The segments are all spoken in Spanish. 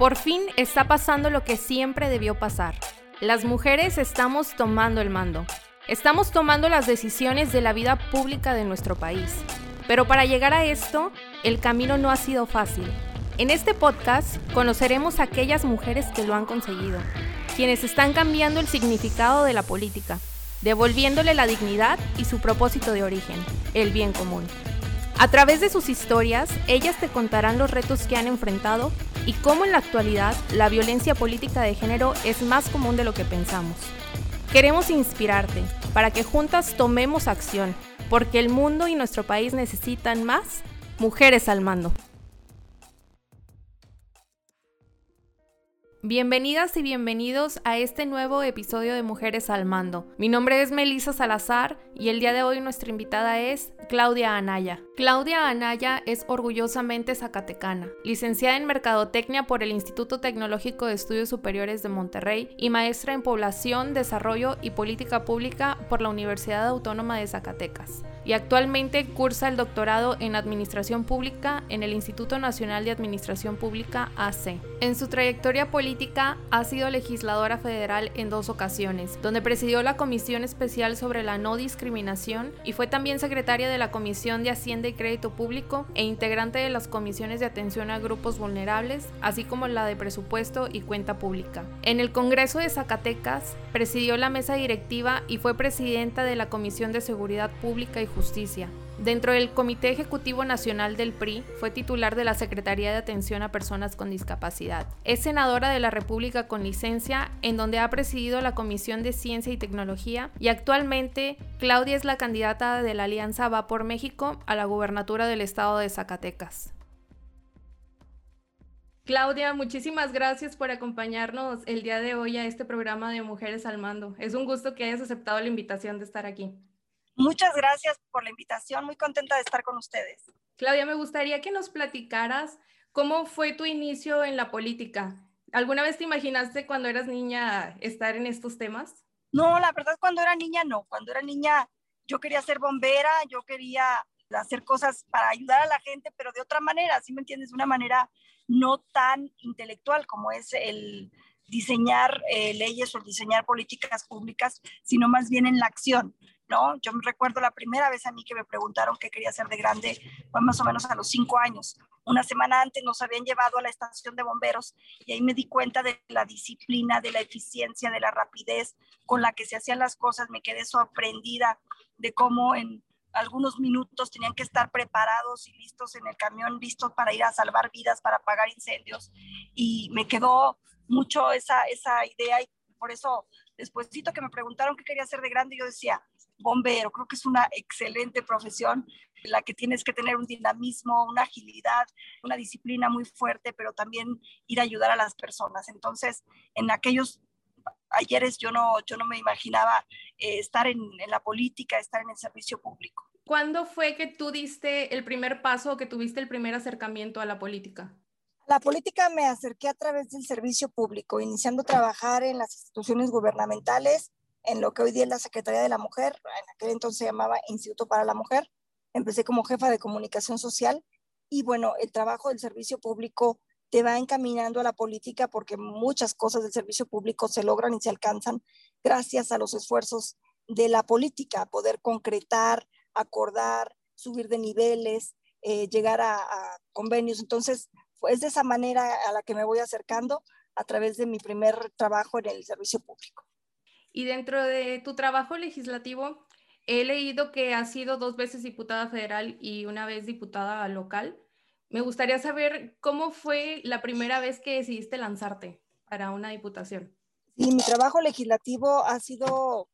Por fin está pasando lo que siempre debió pasar. Las mujeres estamos tomando el mando. Estamos tomando las decisiones de la vida pública de nuestro país. Pero para llegar a esto, el camino no ha sido fácil. En este podcast conoceremos a aquellas mujeres que lo han conseguido, quienes están cambiando el significado de la política, devolviéndole la dignidad y su propósito de origen, el bien común. A través de sus historias, ellas te contarán los retos que han enfrentado y cómo en la actualidad la violencia política de género es más común de lo que pensamos. Queremos inspirarte para que juntas tomemos acción, porque el mundo y nuestro país necesitan más mujeres al mando. Bienvenidas y bienvenidos a este nuevo episodio de Mujeres al Mando. Mi nombre es Melisa Salazar y el día de hoy nuestra invitada es Claudia Anaya. Claudia Anaya es orgullosamente zacatecana, licenciada en Mercadotecnia por el Instituto Tecnológico de Estudios Superiores de Monterrey y maestra en Población, Desarrollo y Política Pública por la Universidad Autónoma de Zacatecas. Y actualmente cursa el doctorado en Administración Pública en el Instituto Nacional de Administración Pública AC. En su trayectoria política ha sido legisladora federal en dos ocasiones, donde presidió la Comisión Especial sobre la No Discriminación y fue también secretaria de la Comisión de Hacienda y Crédito Público e integrante de las comisiones de atención a grupos vulnerables, así como la de presupuesto y cuenta pública. En el Congreso de Zacatecas presidió la mesa directiva y fue presidenta de la Comisión de Seguridad Pública y Justicia. Dentro del Comité Ejecutivo Nacional del PRI, fue titular de la Secretaría de Atención a Personas con Discapacidad. Es senadora de la República con licencia, en donde ha presidido la Comisión de Ciencia y Tecnología, y actualmente Claudia es la candidata de la Alianza Va por México a la gubernatura del estado de Zacatecas. Claudia, muchísimas gracias por acompañarnos el día de hoy a este programa de Mujeres al Mando. Es un gusto que hayas aceptado la invitación de estar aquí. Muchas gracias por la invitación, muy contenta de estar con ustedes. Claudia, me gustaría que nos platicaras cómo fue tu inicio en la política. ¿Alguna vez te imaginaste cuando eras niña estar en estos temas? No, la verdad cuando era niña no. Cuando era niña yo quería ser bombera, yo quería hacer cosas para ayudar a la gente, pero de otra manera, ¿sí me entiendes? De una manera no tan intelectual como es el diseñar eh, leyes o diseñar políticas públicas, sino más bien en la acción. ¿No? Yo me recuerdo la primera vez a mí que me preguntaron qué quería hacer de grande, fue más o menos a los cinco años. Una semana antes nos habían llevado a la estación de bomberos y ahí me di cuenta de la disciplina, de la eficiencia, de la rapidez con la que se hacían las cosas. Me quedé sorprendida de cómo en algunos minutos tenían que estar preparados y listos en el camión, listos para ir a salvar vidas, para apagar incendios. Y me quedó mucho esa, esa idea y por eso despuésito que me preguntaron qué quería hacer de grande, yo decía, bombero. Creo que es una excelente profesión en la que tienes que tener un dinamismo, una agilidad, una disciplina muy fuerte, pero también ir a ayudar a las personas. Entonces, en aquellos ayeres yo no, yo no me imaginaba eh, estar en, en, la política, estar en el servicio público. ¿Cuándo fue que tú diste el primer paso o que tuviste el primer acercamiento a la política? La política me acerqué a través del servicio público, iniciando a trabajar en las instituciones gubernamentales en lo que hoy día es la Secretaría de la Mujer, en aquel entonces se llamaba Instituto para la Mujer. Empecé como jefa de comunicación social y bueno, el trabajo del servicio público te va encaminando a la política porque muchas cosas del servicio público se logran y se alcanzan gracias a los esfuerzos de la política, poder concretar, acordar, subir de niveles, eh, llegar a, a, convenios. Entonces, es de esa manera a la que me voy acercando a través de mi primer trabajo en el servicio público. Y dentro de tu trabajo legislativo, he leído que has sido dos veces diputada federal y una vez diputada local. Me gustaría saber cómo fue la primera vez que decidiste lanzarte para una diputación. Sí, mi trabajo legislativo ha sido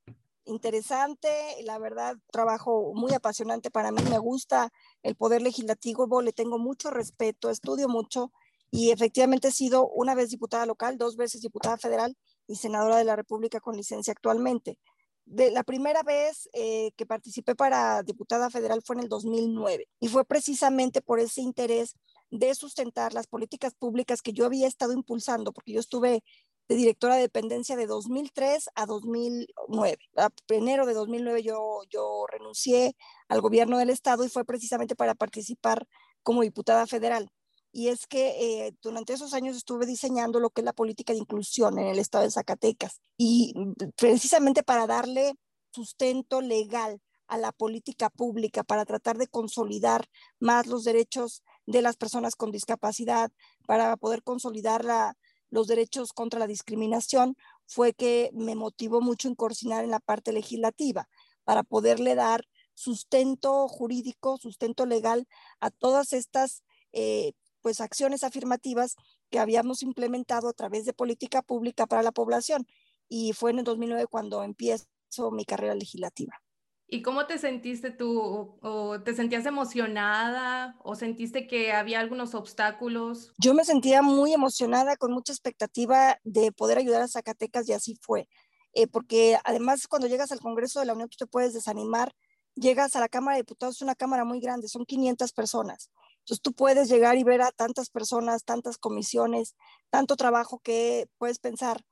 interesante, la verdad, trabajo muy apasionante para mí, me gusta el poder legislativo, le tengo mucho respeto, estudio mucho y efectivamente he sido una vez diputada local, dos veces diputada federal y senadora de la República con licencia actualmente. De la primera vez eh, que participé para diputada federal fue en el 2009 y fue precisamente por ese interés de sustentar las políticas públicas que yo había estado impulsando, porque yo estuve de directora de dependencia de 2003 a 2009. A enero de 2009 yo, yo renuncié al gobierno del estado y fue precisamente para participar como diputada federal y es que eh, durante esos años estuve diseñando lo que es la política de inclusión en el estado de Zacatecas y precisamente para darle sustento legal a la política pública, para tratar de consolidar más los derechos de las personas con discapacidad, para poder consolidar la, los derechos contra la discriminación, fue que me motivó mucho incursionar en la parte legislativa para poderle dar sustento jurídico, sustento legal a todas estas eh, pues acciones afirmativas que habíamos implementado a través de política pública para la población. Y fue en el 2009 cuando empiezo mi carrera legislativa. ¿Y cómo te sentiste tú? ¿O te sentías emocionada o sentiste que había algunos obstáculos? Yo me sentía muy emocionada, con mucha expectativa de poder ayudar a Zacatecas y así fue. Eh, porque además cuando llegas al Congreso de la Unión tú te puedes desanimar, llegas a la Cámara de Diputados, es una cámara muy grande, son 500 personas. Entonces tú puedes llegar y ver a tantas personas, tantas comisiones, tanto trabajo que puedes pensar,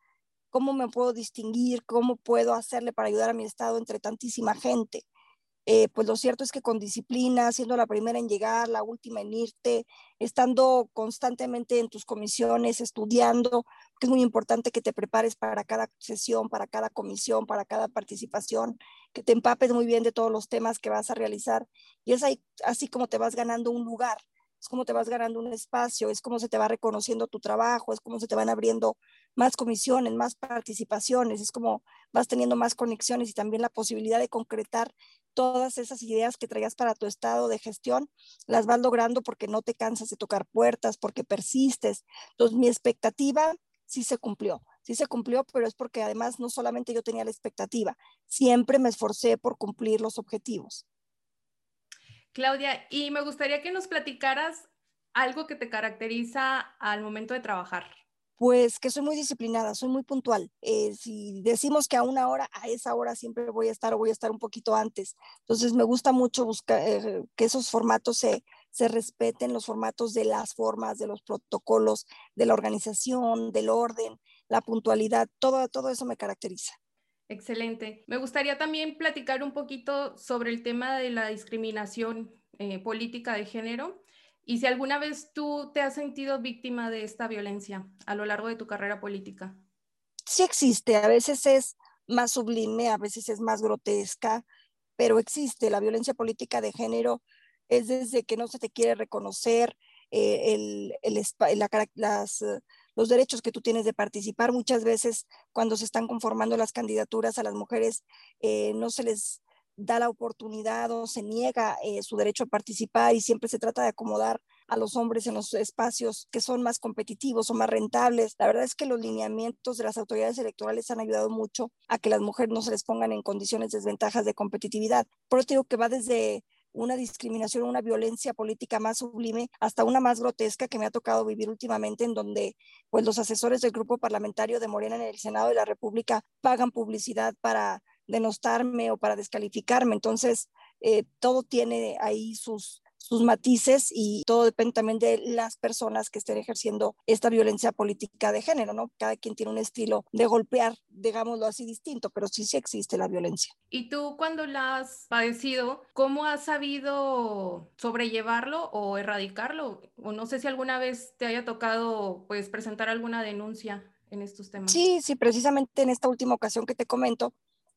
¿Cómo me puedo distinguir? ¿Cómo puedo hacerle para ayudar a mi estado entre tantísima gente? Eh, pues lo cierto es que con disciplina, siendo la primera en llegar, la última en irte, estando constantemente en tus comisiones, estudiando, que es muy importante que te prepares para cada sesión, para cada comisión, para cada participación, que te empapes muy bien de todos los temas que vas a realizar. Y es ahí, así como te vas ganando un lugar es como te vas ganando un espacio, es como se te va reconociendo tu trabajo, es como se te van abriendo más comisiones, más participaciones, es como vas teniendo más conexiones y también la posibilidad de concretar todas esas ideas que traías para tu estado de gestión, las vas logrando porque no te cansas de tocar puertas, porque persistes. Entonces, mi expectativa sí se cumplió, sí se cumplió, pero es porque además no solamente yo tenía la expectativa, siempre me esforcé por cumplir los objetivos. Claudia, y me gustaría que nos platicaras algo que te caracteriza al momento de trabajar. Pues que soy muy disciplinada, soy muy puntual. Eh, si decimos que a una hora, a esa hora siempre voy a estar o voy a estar un poquito antes. Entonces me gusta mucho buscar eh, que esos formatos se, respeten, los formatos de las formas, de los protocolos, de la organización, del orden, la puntualidad, todo, todo eso me caracteriza. Excelente. Me gustaría también platicar un poquito sobre el tema de la discriminación eh, política de género y si alguna vez tú te has sentido víctima de esta violencia a lo largo de tu carrera política. Sí existe, a veces es más sublime, a veces es más grotesca, pero existe. La violencia política de género es desde que no se te quiere reconocer eh, el, las los derechos que tú tienes de participar. Muchas veces cuando se están conformando las candidaturas a las mujeres eh, no se les da la oportunidad o se niega eh, su derecho a participar y siempre se trata de acomodar a los hombres en los espacios que son más competitivos o más rentables. La verdad es que los lineamientos de las autoridades electorales han ayudado mucho a que las mujeres no se les pongan en condiciones de desventajas de competitividad. Por eso digo que va desde una discriminación, una violencia política más sublime, hasta una más grotesca que me ha tocado vivir últimamente, en donde pues los asesores del grupo parlamentario de Morena en el Senado de la República pagan publicidad para denostarme o para descalificarme. Entonces, eh, todo tiene ahí sus, sus matices y todo depende también de las personas que estén ejerciendo esta violencia política de género, ¿no? Cada quien tiene un estilo de golpear, digámoslo así, distinto, pero sí, sí existe la violencia. ¿Y tú cuando la has padecido, cómo has sabido sobrellevarlo o erradicarlo? O no sé si alguna vez te haya tocado, pues, presentar alguna denuncia en estos temas. Sí, sí, precisamente en esta última ocasión que te comento,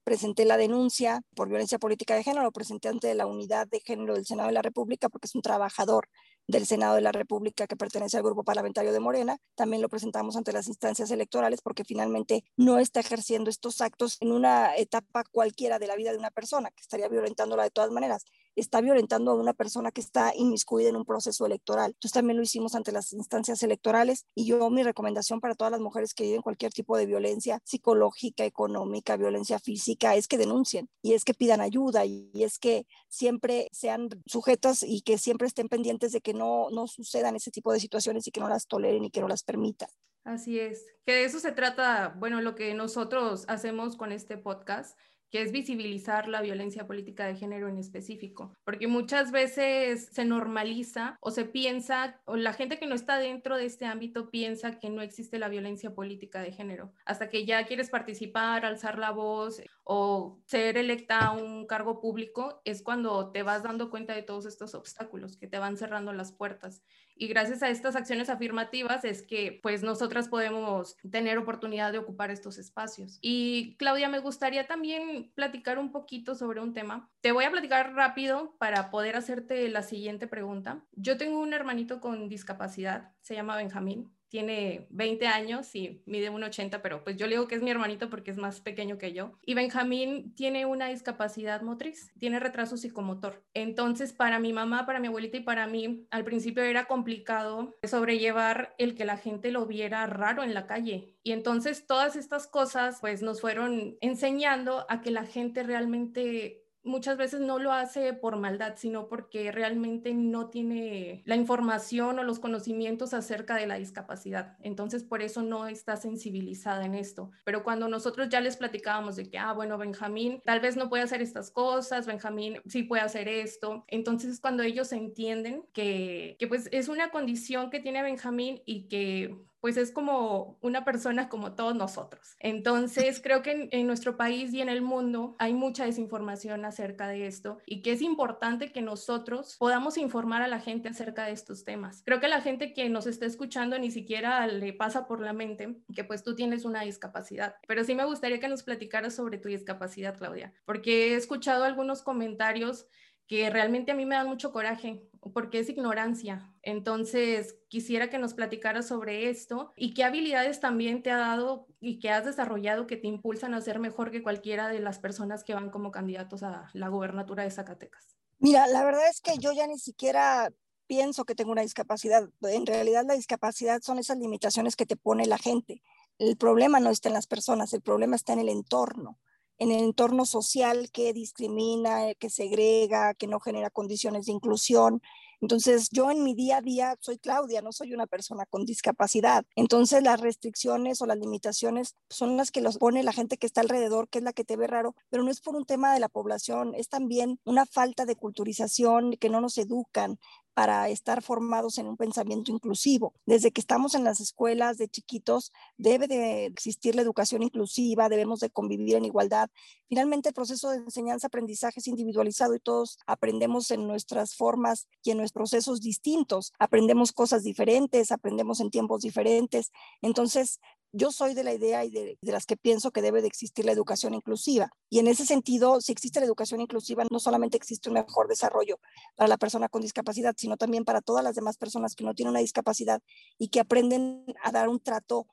presenté la denuncia por violencia política de género, lo presenté ante la unidad de género del Senado de la República porque es un trabajador del Senado de la República que pertenece al grupo parlamentario de Morena. También lo presentamos ante las instancias electorales porque finalmente no está ejerciendo estos actos en una etapa cualquiera de la vida de una persona que estaría violentándola de todas maneras está violentando a una persona que está inmiscuida en un proceso electoral. Entonces también lo hicimos ante las instancias electorales y yo mi recomendación para todas las mujeres que viven cualquier tipo de violencia psicológica, económica, violencia física, es que denuncien y es que pidan ayuda y es que siempre sean sujetas y que siempre estén pendientes de que no, no sucedan ese tipo de situaciones y que no las toleren y que no las permitan. Así es, que de eso se trata, bueno, lo que nosotros hacemos con este podcast que es visibilizar la violencia política de género en específico, porque muchas veces se normaliza o se piensa, o la gente que no está dentro de este ámbito piensa que no existe la violencia política de género, hasta que ya quieres participar, alzar la voz o ser electa a un cargo público, es cuando te vas dando cuenta de todos estos obstáculos que te van cerrando las puertas y gracias a estas acciones afirmativas es que pues nosotras podemos tener oportunidad de ocupar estos espacios. Y Claudia, me gustaría también platicar un poquito sobre un tema. Te voy a platicar rápido para poder hacerte la siguiente pregunta. Yo tengo un hermanito con discapacidad, se llama Benjamín tiene 20 años y mide 1,80, pero pues yo le digo que es mi hermanito porque es más pequeño que yo. Y Benjamín tiene una discapacidad motriz, tiene retraso psicomotor. Entonces, para mi mamá, para mi abuelita y para mí, al principio era complicado sobrellevar el que la gente lo viera raro en la calle. Y entonces todas estas cosas pues nos fueron enseñando a que la gente realmente muchas veces no lo hace por maldad, sino porque realmente no tiene la información o los conocimientos acerca de la discapacidad. Entonces, por eso no está sensibilizada en esto. Pero cuando nosotros ya les platicábamos de que, ah, bueno, Benjamín tal vez no puede hacer estas cosas, Benjamín sí puede hacer esto, entonces cuando ellos entienden que, que pues es una condición que tiene Benjamín y que pues es como una persona como todos nosotros. Entonces, creo que en, nuestro país y en el mundo hay mucha desinformación acerca de esto y que es importante que nosotros podamos informar a la gente acerca de estos temas. Creo que la gente que nos está escuchando ni siquiera le pasa por la mente que pues tú tienes una discapacidad. Pero sí me gustaría que nos platicaras sobre tu discapacidad, Claudia, porque he escuchado algunos comentarios que realmente a mí me dan mucho coraje porque es ignorancia. Entonces, quisiera que nos platicaras sobre esto y qué habilidades también te ha dado y que has desarrollado que te impulsan a ser mejor que cualquiera de las personas que van como candidatos a la gobernatura de Zacatecas. Mira, la verdad es que yo ya ni siquiera pienso que tengo una discapacidad. En realidad la discapacidad son esas limitaciones que te pone la gente. El problema no está en las personas, el problema está en el entorno en el entorno social que discrimina, que segrega, que no genera condiciones de inclusión. Entonces, yo en mi día a día soy Claudia, no soy una persona con discapacidad. Entonces, las restricciones o las limitaciones son las que los pone la gente que está alrededor, que es la que te ve raro, pero no es por un tema de la población, es también una falta de culturización, que no nos educan, para estar formados en un pensamiento inclusivo. Desde que estamos en las escuelas de chiquitos, debe de existir la educación inclusiva, debemos de convivir en igualdad. Finalmente, el proceso de enseñanza-aprendizaje es individualizado y todos aprendemos en nuestras formas y en nuestros procesos distintos. Aprendemos cosas diferentes, aprendemos en tiempos diferentes. Entonces, yo soy de la idea y de, las que pienso que debe de existir la educación inclusiva. Y en ese sentido, si existe la educación inclusiva, no solamente existe un mejor desarrollo para la persona con discapacidad, sino también para todas las demás personas que no tienen una discapacidad y que aprenden a dar un trato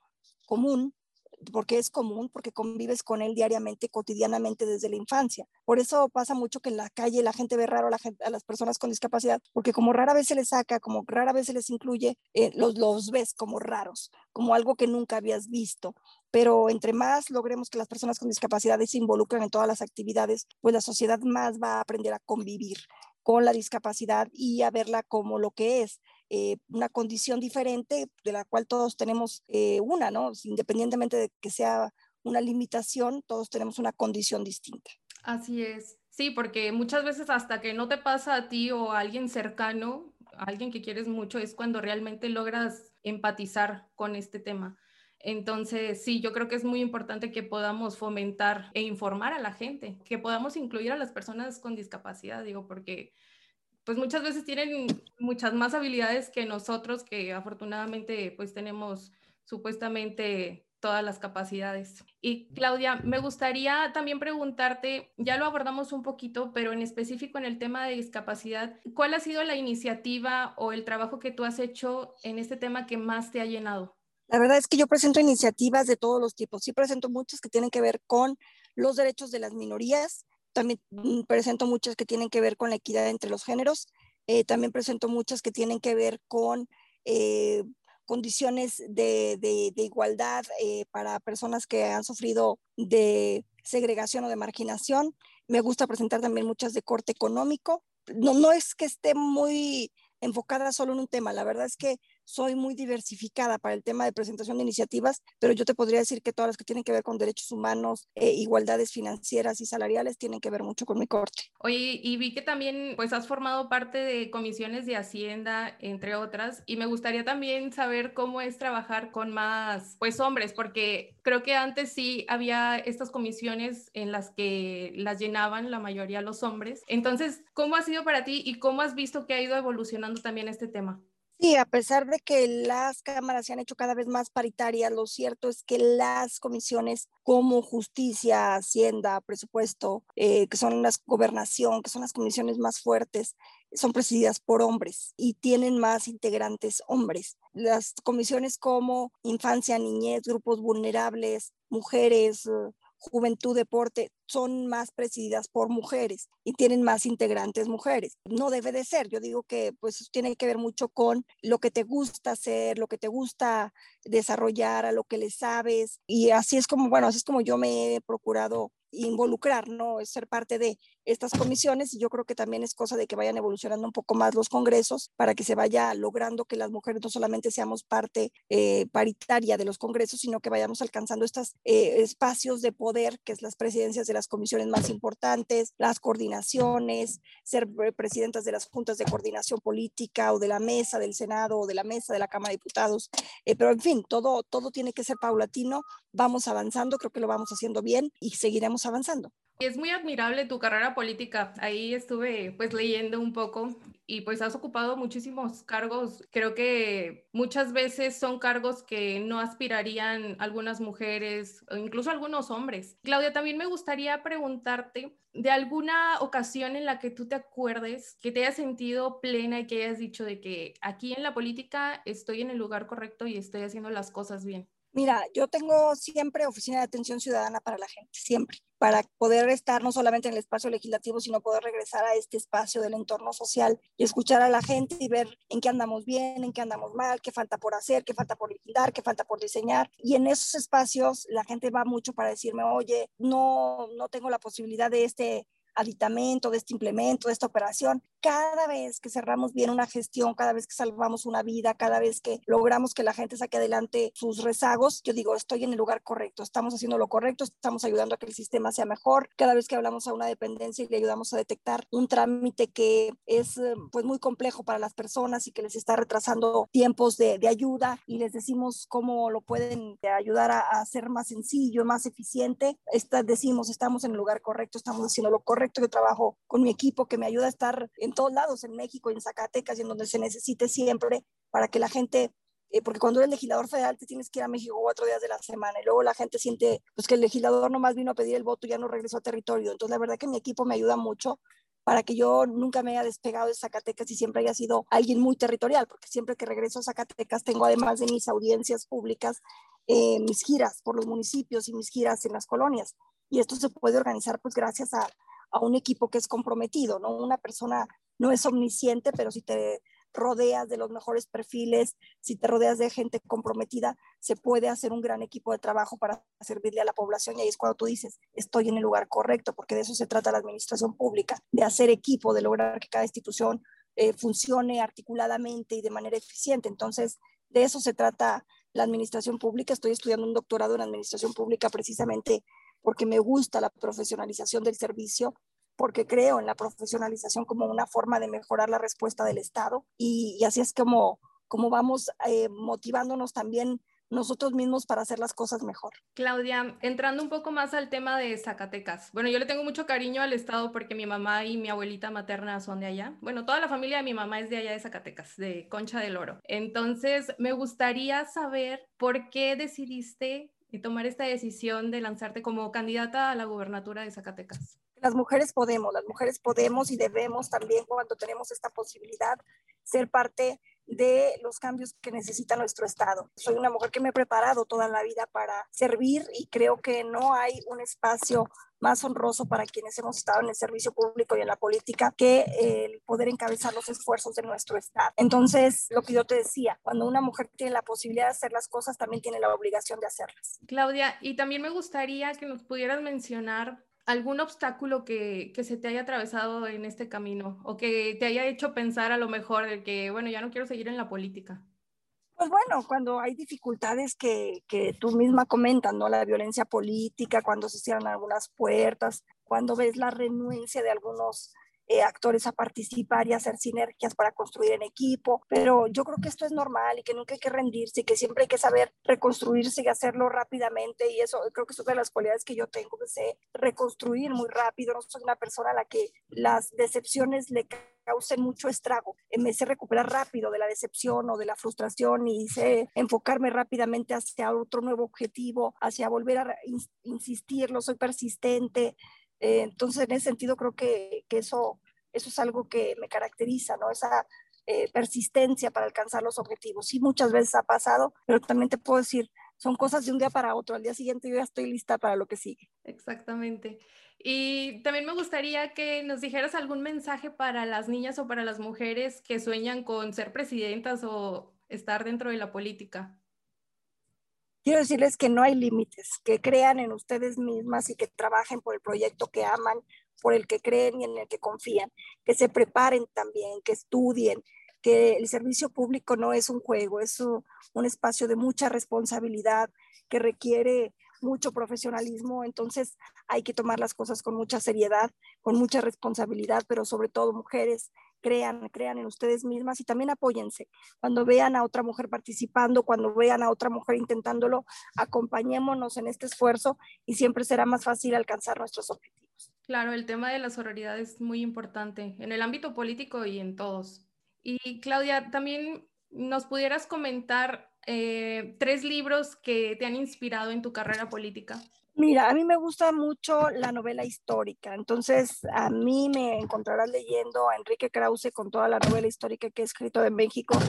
común porque es común, porque convives con él diariamente, cotidianamente desde la infancia. Por eso pasa mucho que en la calle la gente ve raro a, las personas con discapacidad, porque como rara vez se les saca, como rara vez se les incluye, eh, los, los ves como raros, como algo que nunca habías visto. Pero entre más logremos que las personas con discapacidades se involucren en todas las actividades, pues la sociedad más va a aprender a convivir con la discapacidad y a verla como lo que es, eh, una condición diferente de la cual todos tenemos eh, una, ¿no? Independientemente de que sea una limitación, todos tenemos una condición distinta. Así es. Sí, porque muchas veces hasta que no te pasa a ti o a alguien cercano, a alguien que quieres mucho, es cuando realmente logras empatizar con este tema. Entonces, sí, yo creo que es muy importante que podamos fomentar e informar a la gente, que podamos incluir a las personas con discapacidad, digo, porque pues muchas veces tienen muchas más habilidades que nosotros, que afortunadamente pues tenemos supuestamente todas las capacidades. Y Claudia, me gustaría también preguntarte, ya lo abordamos un poquito, pero en específico en el tema de discapacidad, ¿cuál ha sido la iniciativa o el trabajo que tú has hecho en este tema que más te ha llenado? La verdad es que yo presento iniciativas de todos los tipos. Sí presento muchas que tienen que ver con los derechos de las minorías, también mm, presento muchas que tienen que ver con la equidad entre los géneros, eh, también presento muchas que tienen que ver con eh, condiciones de, igualdad eh, para personas que han sufrido de segregación o de marginación. Me gusta presentar también muchas de corte económico. No, no es que esté muy enfocada solo en un tema, la verdad es que soy muy diversificada para el tema de presentación de iniciativas, pero yo te podría decir que todas las que tienen que ver con derechos humanos, eh, igualdades financieras y salariales tienen que ver mucho con mi corte. Oye, y vi que también pues has formado parte de comisiones de Hacienda, entre otras, y me gustaría también saber cómo es trabajar con más pues hombres, porque creo que antes sí había estas comisiones en las que las llenaban la mayoría los hombres. Entonces, ¿cómo ha sido para ti y cómo has visto que ha ido evolucionando también este tema? Sí, a pesar de que las cámaras se han hecho cada vez más paritarias, lo cierto es que las comisiones como justicia, hacienda, presupuesto, eh, que son las gobernación, que son las comisiones más fuertes, son presididas por hombres y tienen más integrantes hombres. Las comisiones como infancia, niñez, grupos vulnerables, mujeres, juventud, deporte, son más presididas por mujeres y tienen más integrantes mujeres. No debe de ser, yo digo que pues tiene que ver mucho con lo que te gusta hacer, lo que te gusta desarrollar, a lo que le sabes y así es como, bueno, así es como yo me he procurado involucrar, ¿no? Es ser parte de estas comisiones y yo creo que también es cosa de que vayan evolucionando un poco más los congresos para que se vaya logrando que las mujeres no solamente seamos parte eh, paritaria de los congresos, sino que vayamos alcanzando estos eh, espacios de poder, que es las presidencias de las comisiones más importantes, las coordinaciones, ser presidentas de las juntas de coordinación política o de la mesa del Senado o de la mesa de la Cámara de Diputados. Eh, pero en fin, todo, todo tiene que ser paulatino, vamos avanzando, creo que lo vamos haciendo bien y seguiremos avanzando. Es muy admirable tu carrera política. Ahí estuve pues leyendo un poco y pues has ocupado muchísimos cargos. Creo que muchas veces son cargos que no aspirarían algunas mujeres o incluso algunos hombres. Claudia, también me gustaría preguntarte de alguna ocasión en la que tú te acuerdes que te hayas sentido plena y que hayas dicho de que aquí en la política estoy en el lugar correcto y estoy haciendo las cosas bien. Mira, yo tengo siempre oficina de atención ciudadana para la gente, siempre, para poder estar no solamente en el espacio legislativo, sino poder regresar a este espacio del entorno social y escuchar a la gente y ver en qué andamos bien, en qué andamos mal, qué falta por hacer, qué falta por liquidar, qué falta por diseñar. Y en esos espacios la gente va mucho para decirme, oye, no, no tengo la posibilidad de este aditamento, de este implemento, de esta operación. Cada vez que cerramos bien una gestión, cada vez que salvamos una vida, cada vez que logramos que la gente saque adelante sus rezagos, yo digo, estoy en el lugar correcto, estamos haciendo lo correcto, estamos ayudando a que el sistema sea mejor. Cada vez que hablamos a una dependencia y le ayudamos a detectar un trámite que es eh, pues muy complejo para las personas y que les está retrasando tiempos de, de ayuda y les decimos cómo lo pueden ayudar a, a ser más sencillo, más eficiente, Está, decimos, estamos en el lugar correcto, estamos haciendo lo correcto que trabajo con mi equipo que me ayuda a estar en todos lados, en México, en Zacatecas y en donde se necesite siempre para que la gente eh, porque cuando eres legislador federal te tienes que ir a México cuatro días de la semana y luego la gente siente pues que el legislador nomás vino a pedir el voto y ya no regresó a territorio. Entonces la verdad que mi equipo me ayuda mucho para que yo nunca me haya despegado de Zacatecas y siempre haya sido alguien muy territorial, porque siempre que regreso a Zacatecas tengo además de mis audiencias públicas, eh, mis giras por los municipios y mis giras en las colonias. Y esto se puede organizar pues gracias a, a un equipo que es comprometido, ¿no? Una persona no es omnisciente, pero si te rodeas de los mejores perfiles, si te rodeas de gente comprometida, se puede hacer un gran equipo de trabajo para servirle a la población y ahí es cuando tú dices, estoy en el lugar correcto, porque de eso se trata la administración pública, de hacer equipo, de lograr que cada institución eh, funcione articuladamente y de manera eficiente. Entonces, de eso se trata la administración pública. Estoy estudiando un doctorado en administración pública precisamente porque me gusta la profesionalización del servicio, porque creo en la profesionalización como una forma de mejorar la respuesta del Estado y, así es como, como vamos eh, motivándonos también nosotros mismos para hacer las cosas mejor. Claudia, entrando un poco más al tema de Zacatecas. Bueno, yo le tengo mucho cariño al estado porque mi mamá y mi abuelita materna son de allá. Bueno, toda la familia de mi mamá es de allá de Zacatecas, de Concha del Oro. Entonces, me gustaría saber por qué decidiste y tomar esta decisión de lanzarte como candidata a la gubernatura de Zacatecas? Las mujeres podemos, las mujeres podemos y debemos también cuando tenemos esta posibilidad ser parte de los cambios que necesita nuestro Estado. Soy una mujer que me he preparado toda la vida para servir y creo que no hay un espacio más honroso para quienes hemos estado en el servicio público y en la política que el poder encabezar los esfuerzos de nuestro Estado. Entonces, lo que yo te decía, cuando una mujer tiene la posibilidad de hacer las cosas, también tiene la obligación de hacerlas. Claudia, y también me gustaría que nos pudieras mencionar algún obstáculo que, que, se te haya atravesado en este camino o que te haya hecho pensar a lo mejor de que, bueno, ya no quiero seguir en la política? Pues bueno, cuando hay dificultades que, que tú misma comentas, ¿no? La violencia política, cuando se cierran algunas puertas, cuando ves la renuencia de algunos eh, actores a participar y hacer sinergias para construir en equipo, pero yo creo que esto es normal y que nunca hay que rendirse y que siempre hay que saber reconstruirse y hacerlo rápidamente y eso creo que es una de las cualidades que yo tengo, que sé reconstruir muy rápido, no soy una persona a la que las decepciones le causen mucho estrago. Me sé recuperar rápido de la decepción o de la frustración y sé enfocarme rápidamente hacia otro nuevo objetivo, hacia volver a insistirlo, soy persistente. Eh, entonces, en ese sentido, creo que, que, eso, eso es algo que me caracteriza, ¿no? Esa eh, persistencia para alcanzar los objetivos. Sí, muchas veces ha pasado, pero también te puedo decir, son cosas de un día para otro. Al día siguiente yo ya estoy lista para lo que sigue. Exactamente. Y también me gustaría que nos dijeras algún mensaje para las niñas o para las mujeres que sueñan con ser presidentas o estar dentro de la política. Quiero decirles que no hay límites, que crean en ustedes mismas y que trabajen por el proyecto que aman, por el que creen y en el que confían, que se preparen también, que estudien, que el servicio público no es un juego, es un, espacio de mucha responsabilidad que requiere mucho profesionalismo, entonces hay que tomar las cosas con mucha seriedad, con mucha responsabilidad, pero sobre todo mujeres, crean, crean en ustedes mismas y también apóyense. Cuando vean a otra mujer participando, cuando vean a otra mujer intentándolo, acompañémonos en este esfuerzo y siempre será más fácil alcanzar nuestros objetivos. Claro, el tema de la sororidad es muy importante en el ámbito político y en todos. Y Claudia, también nos pudieras comentar eh, tres libros que te han inspirado en tu carrera política. Mira, a mí me gusta mucho la novela histórica, entonces a mí me encontrarás leyendo a Enrique Krause con toda la novela histórica que he escrito de México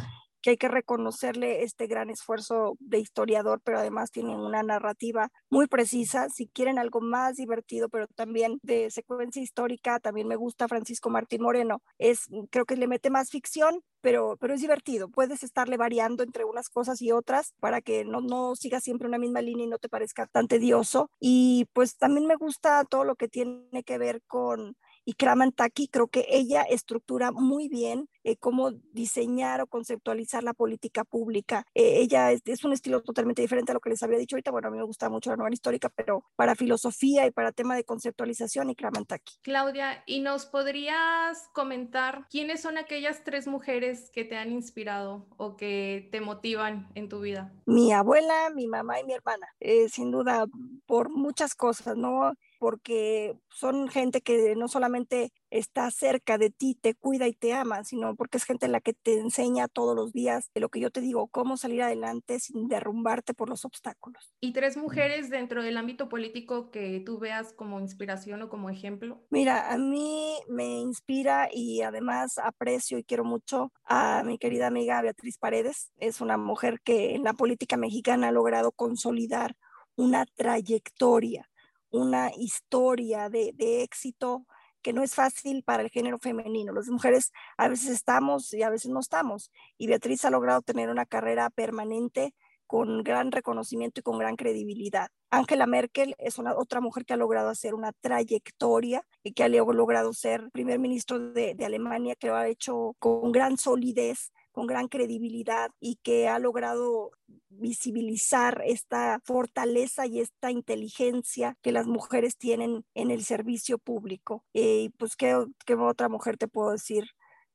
que hay que reconocerle este gran esfuerzo de historiador, pero además tiene una narrativa muy precisa. Si quieren algo más divertido, pero también de secuencia histórica, también me gusta Francisco Martín Moreno. Es, creo que le mete más ficción, pero, pero es divertido. Puedes estarle variando entre unas cosas y otras para que no, no siga siempre una misma línea y no te parezca tan tedioso. Y pues también me gusta todo lo que tiene que ver con y Kramantaki, creo que ella estructura muy bien eh, cómo diseñar o conceptualizar la política pública. Eh, ella es, un estilo totalmente diferente a lo que les había dicho ahorita. Bueno, a mí me gusta mucho la novela histórica, pero para filosofía y para tema de conceptualización y Kramantaki. Claudia, ¿y nos podrías comentar quiénes son aquellas tres mujeres que te han inspirado o que te motivan en tu vida? Mi abuela, mi mamá y mi hermana. Eh, sin duda, por muchas cosas, ¿no? Porque son gente que no solamente está cerca de ti, te cuida y te ama, sino porque es gente la que te enseña todos los días de lo que yo te digo, cómo salir adelante sin derrumbarte por los obstáculos. ¿Y tres mujeres dentro del ámbito político que tú veas como inspiración o como ejemplo? Mira, a mí me inspira y además aprecio y quiero mucho a mi querida amiga Beatriz Paredes. Es una mujer que en la política mexicana ha logrado consolidar una trayectoria una historia de, éxito que no es fácil para el género femenino. Las mujeres a veces estamos y a veces no estamos. Y Beatriz ha logrado tener una carrera permanente con gran reconocimiento y con gran credibilidad. Angela Merkel es una otra mujer que ha logrado hacer una trayectoria y que ha logrado ser primer ministro de, Alemania, que lo ha hecho con gran solidez con gran credibilidad y que ha logrado visibilizar esta fortaleza y esta inteligencia que las mujeres tienen en el servicio público. Eh, y pues, ¿qué, ¿qué, otra mujer te puedo decir?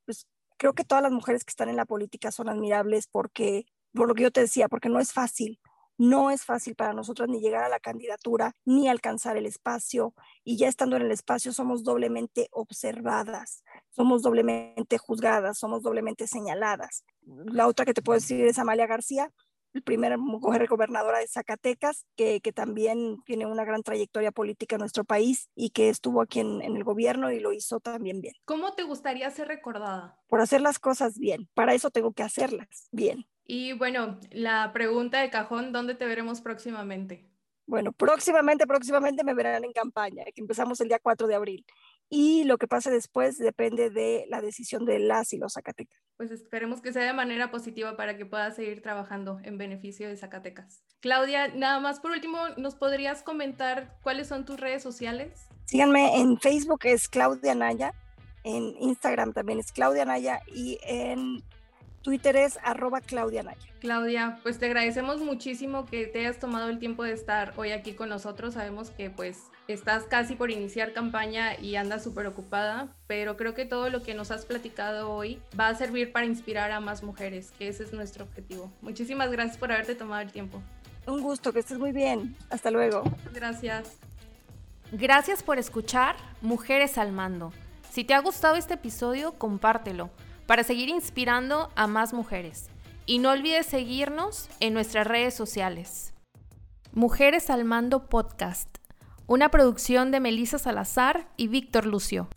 Pues creo que todas las mujeres que están en la política son admirables porque, por lo que yo te decía, porque no es fácil. No es fácil para nosotros ni llegar a la candidatura ni alcanzar el espacio y ya estando en el espacio somos doblemente observadas, somos doblemente juzgadas, somos doblemente señaladas. La otra que te puedo decir es Amalia García, el primer mujer gobernadora de Zacatecas, que, que, también tiene una gran trayectoria política en nuestro país y que estuvo aquí en, en, el gobierno y lo hizo también bien. ¿Cómo te gustaría ser recordada? Por hacer las cosas bien. Para eso tengo que hacerlas bien. Y bueno, la pregunta de cajón, ¿dónde te veremos próximamente? Bueno, próximamente, próximamente me verán en campaña, que empezamos el día 4 de abril. Y lo que pase después depende de la decisión de las y los Zacatecas. Pues esperemos que sea de manera positiva para que puedas seguir trabajando en beneficio de Zacatecas. Claudia, nada más por último, ¿nos podrías comentar cuáles son tus redes sociales? Síganme en Facebook, es Claudia Naya, en Instagram también es Claudia Naya y en Twitter es arroba Claudia Naya. Claudia, pues te agradecemos muchísimo que te hayas tomado el tiempo de estar hoy aquí con nosotros. Sabemos que pues estás casi por iniciar campaña y andas súper ocupada, pero creo que todo lo que nos has platicado hoy va a servir para inspirar a más mujeres, que ese es nuestro objetivo. Muchísimas gracias por haberte tomado el tiempo. Un gusto, que estés muy bien. Hasta luego. Gracias. Gracias por escuchar Mujeres al Mando Si te ha gustado este episodio, compártelo para seguir inspirando a más mujeres. Y no olvides seguirnos en nuestras redes sociales. Mujeres al Mando Podcast, una producción de Melissa Salazar y Víctor Lucio.